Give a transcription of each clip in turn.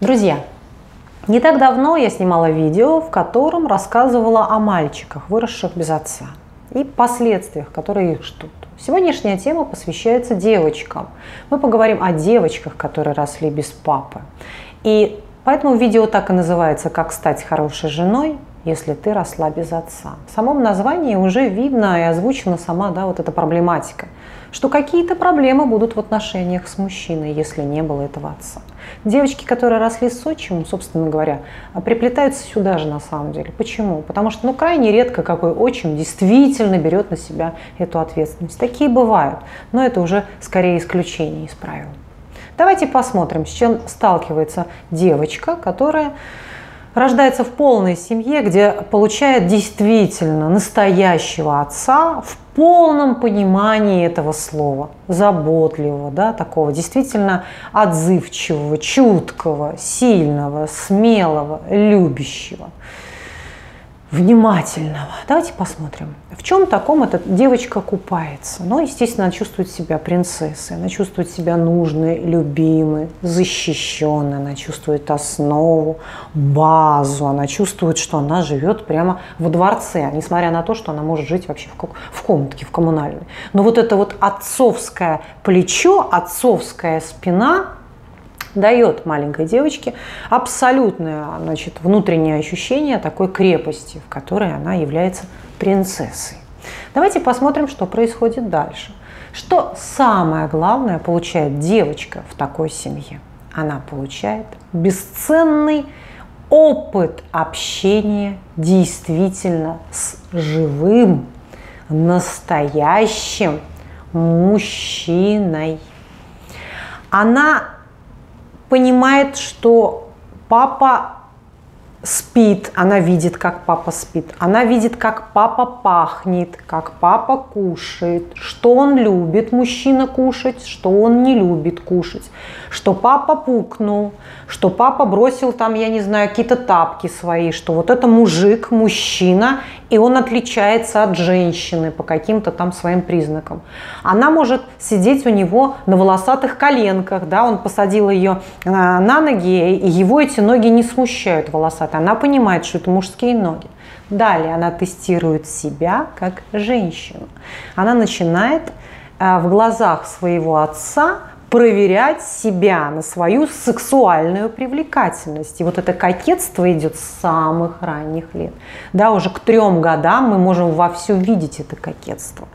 Друзья, не так давно я снимала видео, в котором рассказывала о мальчиках, выросших без отца, и последствиях, которые их ждут. Сегодняшняя тема посвящается девочкам. Мы поговорим о девочках, которые росли без папы. И поэтому видео так и называется «Как стать хорошей женой, если ты росла без отца». В самом названии уже видно и озвучена сама да, вот эта проблематика – что какие-то проблемы будут в отношениях с мужчиной, если не было этого отца. Девочки, которые росли с отчимом, собственно говоря, приплетаются сюда же на самом деле. Почему? Потому что ну, крайне редко какой отчим действительно берет на себя эту ответственность. Такие бывают, но это уже скорее исключение из правил. Давайте посмотрим, с чем сталкивается девочка, которая рождается в полной семье, где получает действительно настоящего отца в полном понимании этого слова, заботливого, да, такого действительно отзывчивого, чуткого, сильного, смелого, любящего внимательного. Давайте посмотрим, в чем таком эта девочка купается. Ну, естественно, она чувствует себя принцессой, она чувствует себя нужной, любимой, защищенной, она чувствует основу, базу, она чувствует, что она живет прямо во дворце, несмотря на то, что она может жить вообще в, в комнатке, в коммунальной. Но вот это вот отцовское плечо, отцовская спина, дает маленькой девочке абсолютное значит, внутреннее ощущение такой крепости, в которой она является принцессой. Давайте посмотрим, что происходит дальше. Что самое главное получает девочка в такой семье? Она получает бесценный опыт общения действительно с живым, настоящим мужчиной. Она понимает, что папа спит, она видит, как папа спит, она видит, как папа пахнет, как папа кушает, что он любит мужчина кушать, что он не любит кушать, что папа пукнул, что папа бросил там, я не знаю, какие-то тапки свои, что вот это мужик, мужчина, и он отличается от женщины по каким-то там своим признакам. Она может сидеть у него на волосатых коленках, да, он посадил ее на ноги, и его эти ноги не смущают волосатые это. Она понимает, что это мужские ноги. Далее она тестирует себя как женщину. Она начинает э, в глазах своего отца проверять себя на свою сексуальную привлекательность. И вот это кокетство идет с самых ранних лет. Да, уже к трем годам мы можем вовсю видеть это кокетство.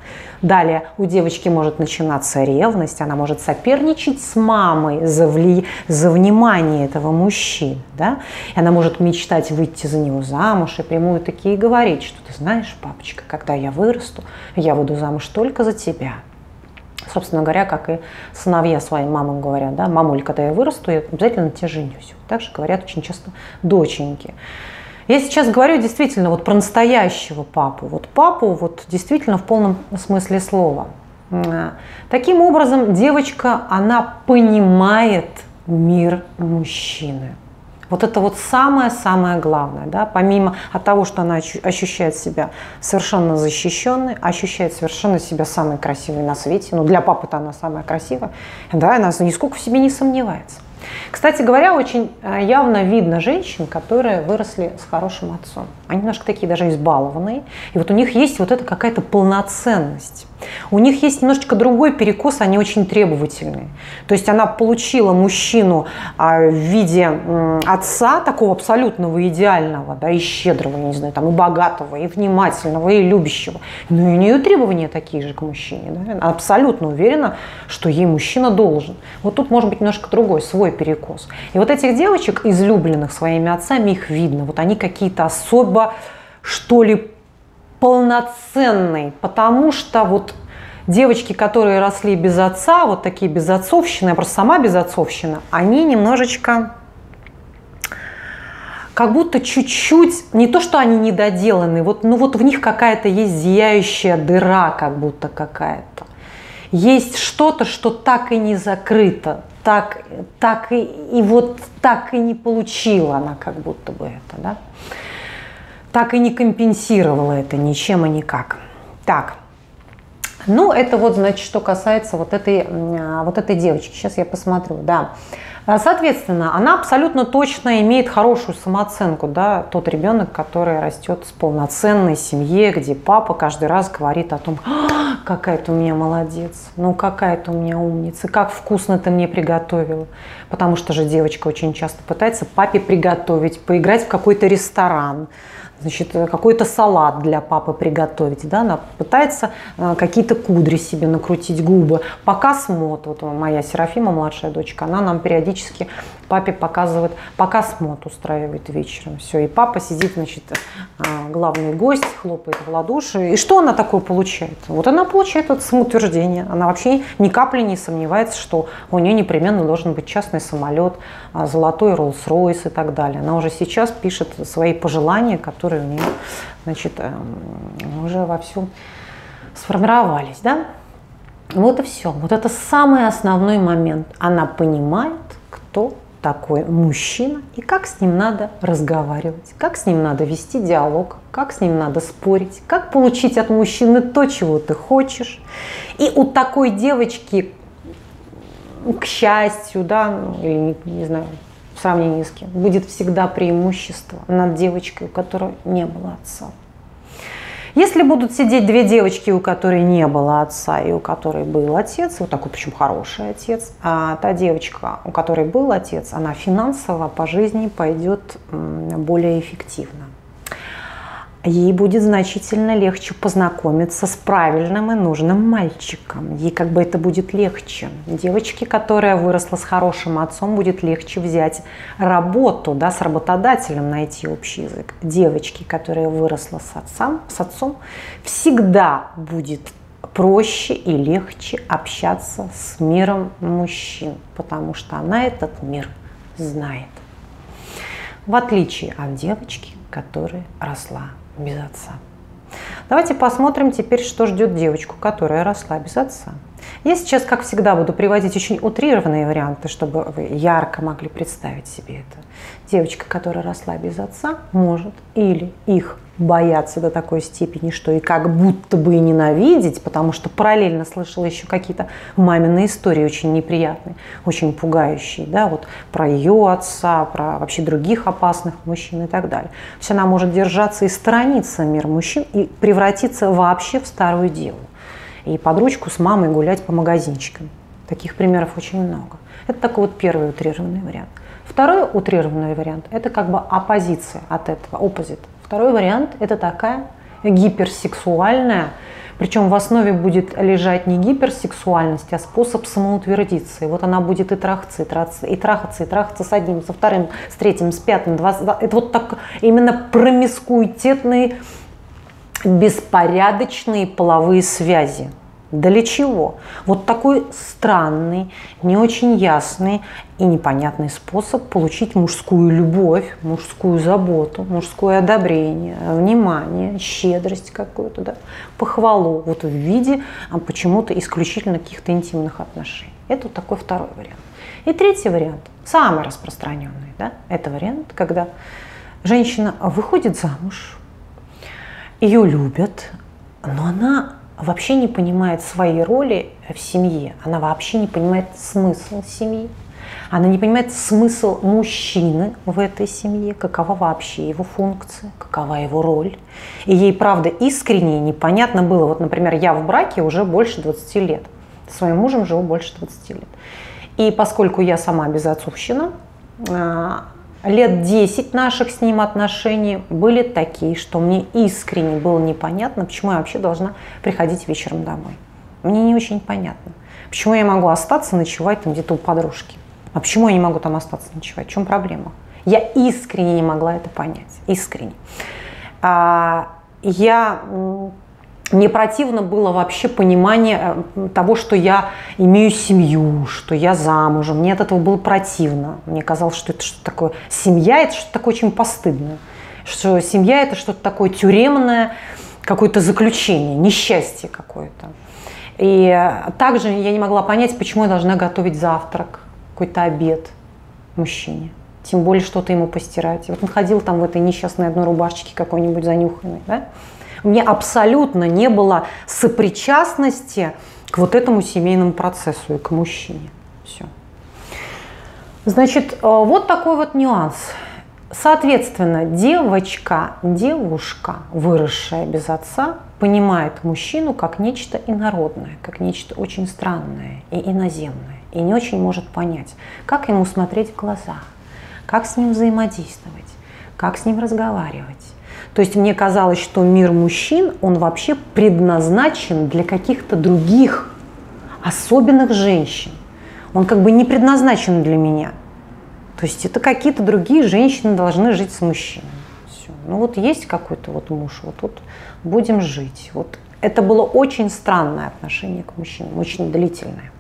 Далее у девочки может начинаться ревность, она может соперничать с мамой за, вли... за внимание этого мужчины. Да? И она может мечтать выйти за него замуж и прямую такие говорить, что ты знаешь, папочка, когда я вырасту, я выйду замуж только за тебя собственно говоря, как и сыновья своим мамам говорят, да, мамуль, когда я вырасту, я обязательно на тебя женюсь. Так же говорят очень часто доченьки. Я сейчас говорю действительно вот про настоящего папу. Вот папу вот действительно в полном смысле слова. Таким образом, девочка, она понимает мир мужчины. Вот это вот самое-самое главное, да, помимо от того, что она ощущает себя совершенно защищенной, ощущает совершенно себя самой красивой на свете, ну для папы-то она самая красивая, да, она нисколько в себе не сомневается. Кстати говоря, очень э, явно видно женщин, которые выросли с хорошим отцом. Они немножко такие даже избалованные. И вот у них есть вот эта какая-то полноценность. У них есть немножечко другой перекос, они очень требовательные. То есть она получила мужчину а, в виде отца, такого абсолютного идеального, да, и щедрого, не знаю, там, и богатого, и внимательного, и любящего. Но и у нее требования такие же к мужчине. Да? Она абсолютно уверена, что ей мужчина должен. Вот тут может быть немножко другой, свой перекос. И вот этих девочек, излюбленных своими отцами, их видно. Вот они какие-то особо, что ли, полноценный, потому что вот девочки, которые росли без отца, вот такие безотцовщины, я просто сама безотцовщина, они немножечко как будто чуть-чуть, не то, что они недоделаны, вот, ну вот в них какая-то есть зияющая дыра, как будто какая-то. Есть что-то, что так и не закрыто, так, так и, и вот так и не получила она как будто бы это, да так и не компенсировала это ничем и никак. Так, Ну, это вот, значит, что касается вот этой, вот этой девочки. Сейчас я посмотрю, да. А, соответственно, она абсолютно точно имеет хорошую самооценку, да, тот ребенок, который растет в полноценной семье, где папа каждый раз говорит о том, «А, какая ты у меня молодец, ну какая ты у меня умница, как вкусно ты мне приготовила. Потому что же девочка очень часто пытается папе приготовить, поиграть в какой-то ресторан, значит, какой-то салат для папы приготовить, да, она пытается э, какие-то кудри себе накрутить, губы. Показ мод, вот моя Серафима, младшая дочка, она нам периодически папе показывает, показ мод устраивает вечером, все, и папа сидит, значит, э, главный гость, хлопает в ладоши, и что она такое получает? Вот она получает это самоутверждение, она вообще ни капли не сомневается, что у нее непременно должен быть частный самолет, а, золотой Роллс-Ройс и так далее. Она уже сейчас пишет свои пожелания, которые у нее значит, эм, уже вовсю сформировались. Да? Вот и все. Вот это самый основной момент. Она понимает, кто такой мужчина и как с ним надо разговаривать, как с ним надо вести диалог, как с ним надо спорить, как получить от мужчины то, чего ты хочешь. И у такой девочки, к счастью, да, или не, не знаю, в сравнении с кем, будет всегда преимущество над девочкой, у которой не было отца. Если будут сидеть две девочки, у которой не было отца и у которой был отец, вот такой причем хороший отец, а та девочка, у которой был отец, она финансово по жизни пойдет более эффективно ей будет значительно легче познакомиться с правильным и нужным мальчиком. Ей как бы это будет легче. Девочке, которая выросла с хорошим отцом, будет легче взять работу, да, с работодателем найти общий язык. Девочке, которая выросла с отцом, с отцом всегда будет проще и легче общаться с миром мужчин, потому что она этот мир знает. В отличие от девочки, которая росла без отца. Давайте посмотрим теперь, что ждет девочку, которая росла без отца. Я сейчас, как всегда, буду приводить очень утрированные варианты, чтобы вы ярко могли представить себе это. Девочка, которая росла без отца, может или их бояться до такой степени, что и как будто бы и ненавидеть, потому что параллельно слышала еще какие-то мамины истории очень неприятные, очень пугающие, да, вот про ее отца, про вообще других опасных мужчин и так далее. То есть она может держаться и сторониться мир мужчин и превратиться вообще в старую деву. И под ручку с мамой гулять по магазинчикам. Таких примеров очень много. Это такой вот первый утрированный вариант. Второй утрированный вариант – это как бы оппозиция от этого, оппозит. Второй вариант – это такая гиперсексуальная, причем в основе будет лежать не гиперсексуальность, а способ самоутвердиться. И вот она будет и трахаться, и трахаться, и трахаться, и трахаться с одним, со вторым, с третьим, с пятым. двадцать. Это вот так именно промискуитетные, беспорядочные половые связи. Для чего? Вот такой странный, не очень ясный и непонятный способ получить мужскую любовь, мужскую заботу, мужское одобрение, внимание, щедрость какую-то, да, похвалу вот в виде а почему-то исключительно каких-то интимных отношений. Это вот такой второй вариант. И третий вариант, самый распространенный, да, это вариант, когда женщина выходит замуж, ее любят, но она вообще не понимает своей роли в семье, она вообще не понимает смысл семьи, она не понимает смысл мужчины в этой семье, какова вообще его функция, какова его роль. И ей, правда, искренне непонятно было. Вот, например, я в браке уже больше 20 лет. С своим мужем живу больше 20 лет. И поскольку я сама безотцовщина, лет 10 наших с ним отношений были такие, что мне искренне было непонятно, почему я вообще должна приходить вечером домой. Мне не очень понятно. Почему я могу остаться ночевать там где-то у подружки? А почему я не могу там остаться ночевать? В чем проблема? Я искренне не могла это понять. Искренне. А, я мне противно было вообще понимание э, того, что я имею семью, что я замужем. Мне от этого было противно. Мне казалось, что это что-то такое. Семья – это что-то такое очень постыдное. Что семья – это что-то такое тюремное, какое-то заключение, несчастье какое-то. И э, также я не могла понять, почему я должна готовить завтрак, какой-то обед мужчине. Тем более что-то ему постирать. вот он ходил там в этой несчастной одной рубашечке какой-нибудь занюханной. Да? Мне абсолютно не было сопричастности к вот этому семейному процессу и к мужчине. Все. Значит, э, вот такой вот нюанс. Соответственно, девочка, девушка, выросшая без отца, понимает мужчину как нечто инородное, как нечто очень странное и иноземное, и не очень может понять, как ему смотреть в глаза, как с ним взаимодействовать, как с ним разговаривать. То есть мне казалось, что мир мужчин, он вообще предназначен для каких-то других, особенных женщин. Он как бы не предназначен для меня. То есть это какие-то другие женщины должны жить с мужчиной. Все. Ну вот есть какой-то вот муж, вот тут будем жить. Вот это было очень странное отношение к мужчинам, очень длительное,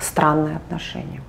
странное отношение.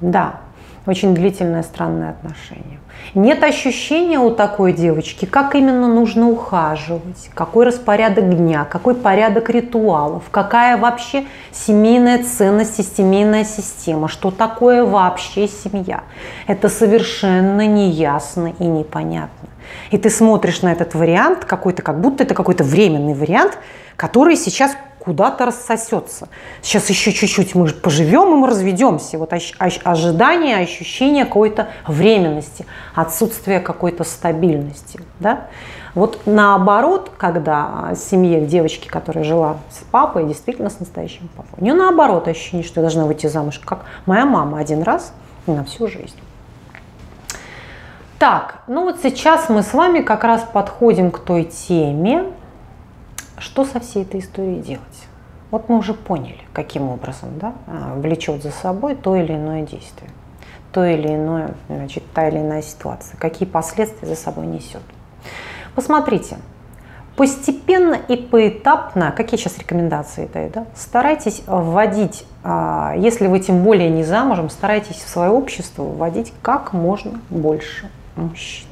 Да, очень длительное странное отношение. Нет ощущения у такой девочки, как именно нужно ухаживать, какой распорядок дня, какой порядок ритуалов, какая вообще семейная ценность и семейная система, что такое вообще семья. Это совершенно неясно и непонятно. И ты смотришь на этот вариант какой-то, как будто это какой-то временный вариант, который сейчас куда-то рассосется. Сейчас еще чуть-чуть мы поживем, и мы разведемся. Вот ожидание, ощущение какой-то временности, отсутствие какой-то стабильности. Да? Вот наоборот, когда семье девочки, которая жила с папой, действительно с настоящим папой, у нее наоборот ощущение, что я должна выйти замуж, как моя мама один раз на всю жизнь. Так, ну вот сейчас мы с вами как раз подходим к той теме, что со всей этой историей делать. Вот мы уже поняли, каким образом да, а, влечет за собой то или иное действие, то или иное, значит, та или иная ситуация, какие последствия за собой несет. Посмотрите, постепенно и поэтапно, какие сейчас рекомендации даю, да, старайтесь вводить, а, если вы тем более не замужем, старайтесь в свое общество вводить как можно больше мужчин.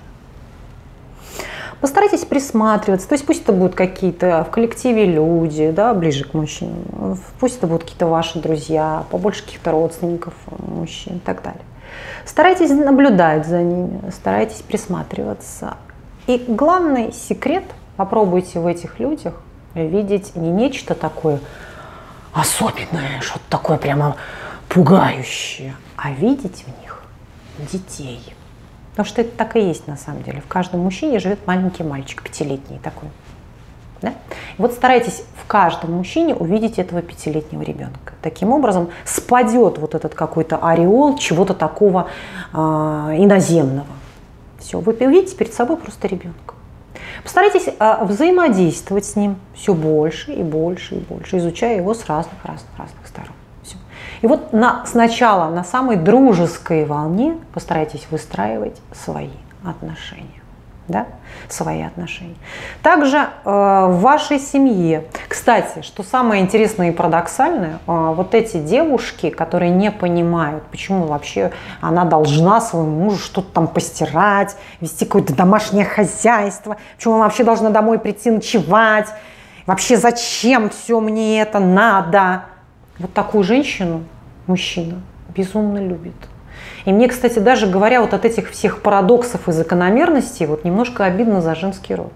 Постарайтесь присматриваться, то есть пусть это будут какие-то в коллективе люди, да, ближе к мужчинам, пусть это будут какие-то ваши друзья, побольше каких-то родственников мужчин и так далее. Старайтесь наблюдать за ними, старайтесь присматриваться. И главный секрет, попробуйте в этих людях видеть не нечто такое особенное, что-то такое прямо пугающее, а видеть в них детей – Потому что это так и есть на самом деле. В каждом мужчине живет маленький мальчик, пятилетний такой. Да? И вот старайтесь в каждом мужчине увидеть этого пятилетнего ребенка. Таким образом спадет вот этот какой-то ореол чего-то такого э, иноземного. Все, вы увидите перед собой просто ребенка. Постарайтесь э, взаимодействовать с ним все больше и больше и больше, изучая его с разных, разных, разных сторон. И вот на, сначала на самой дружеской волне постарайтесь выстраивать свои отношения. Да? Свои отношения. Также э, в вашей семье. Кстати, что самое интересное и парадоксальное, э, вот эти девушки, которые не понимают, почему вообще она должна своему мужу что-то там постирать, вести какое-то домашнее хозяйство, почему она вообще должна домой прийти ночевать, вообще зачем все мне это надо. Вот такую женщину мужчина безумно любит. И мне, кстати, даже говоря вот от этих всех парадоксов и закономерностей, вот немножко обидно за женский род.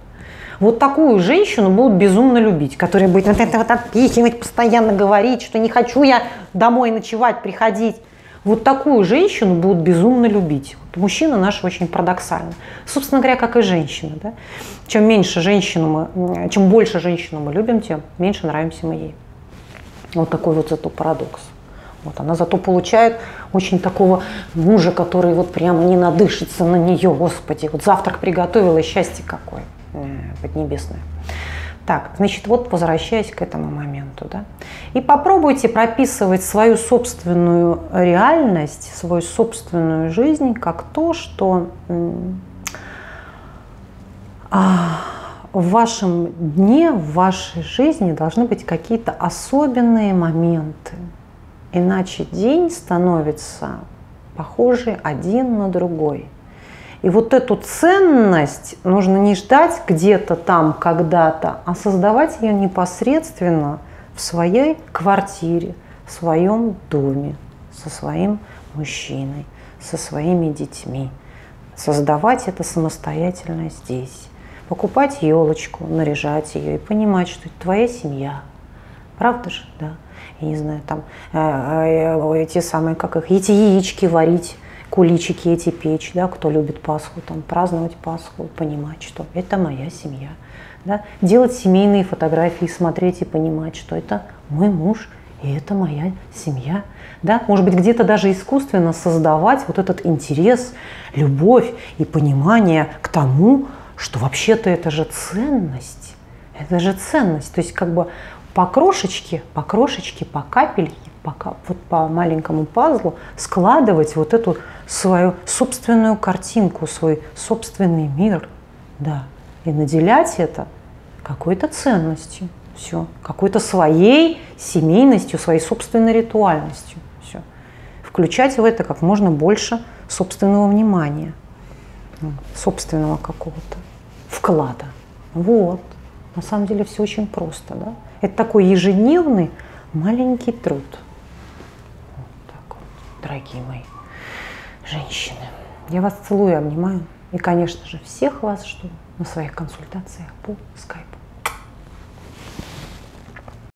Вот такую женщину будут безумно любить, которая будет вот это вот отпихивать, постоянно говорить, что не хочу я домой ночевать, приходить. Вот такую женщину будут безумно любить. Вот мужчина наш очень парадоксально. Собственно говоря, как и женщина. Да? Чем меньше женщину мы, чем больше женщину мы любим, тем меньше нравимся мы ей. Вот такой вот зато парадокс. Вот она зато получает очень такого мужа, который вот прямо не надышится на нее, господи. Вот завтрак приготовила, счастье какое э, поднебесное. Так, значит, вот возвращаясь к этому моменту, да, и попробуйте прописывать свою собственную реальность, свою собственную жизнь как то, что а, в вашем дне, в вашей жизни должны быть какие-то особенные моменты, Иначе день становится похожий один на другой. И вот эту ценность нужно не ждать где-то там, когда-то, а создавать ее непосредственно в своей квартире, в своем доме, со своим мужчиной, со своими детьми. Создавать это самостоятельно здесь. Покупать елочку, наряжать ее и понимать, что это твоя семья. Правда же, да? Я не знаю, там э, э, эти самые, как их, эти яички варить, куличики эти печь, да, кто любит Пасху, там праздновать Пасху, понимать, что это моя семья. Да? Делать семейные фотографии, смотреть и понимать, что это мой муж, и это моя семья. Да? Может быть, где-то даже искусственно создавать вот этот интерес, любовь и понимание к тому, что вообще-то это же ценность. Это же ценность. То есть как бы по крошечке, по крошечке, по капельке, по, вот по маленькому пазлу складывать вот эту свою собственную картинку, свой собственный мир. Да. И наделять это какой-то ценностью. Все. Какой-то своей семейностью, своей собственной ритуальностью. Все. Включать в это как можно больше собственного внимания, собственного какого-то вклада. Вот. На самом деле все очень просто, да? Это такой ежедневный маленький труд. Вот так вот, дорогие мои женщины. Я вас целую, обнимаю. И, конечно же, всех вас жду на своих консультациях по скайпу.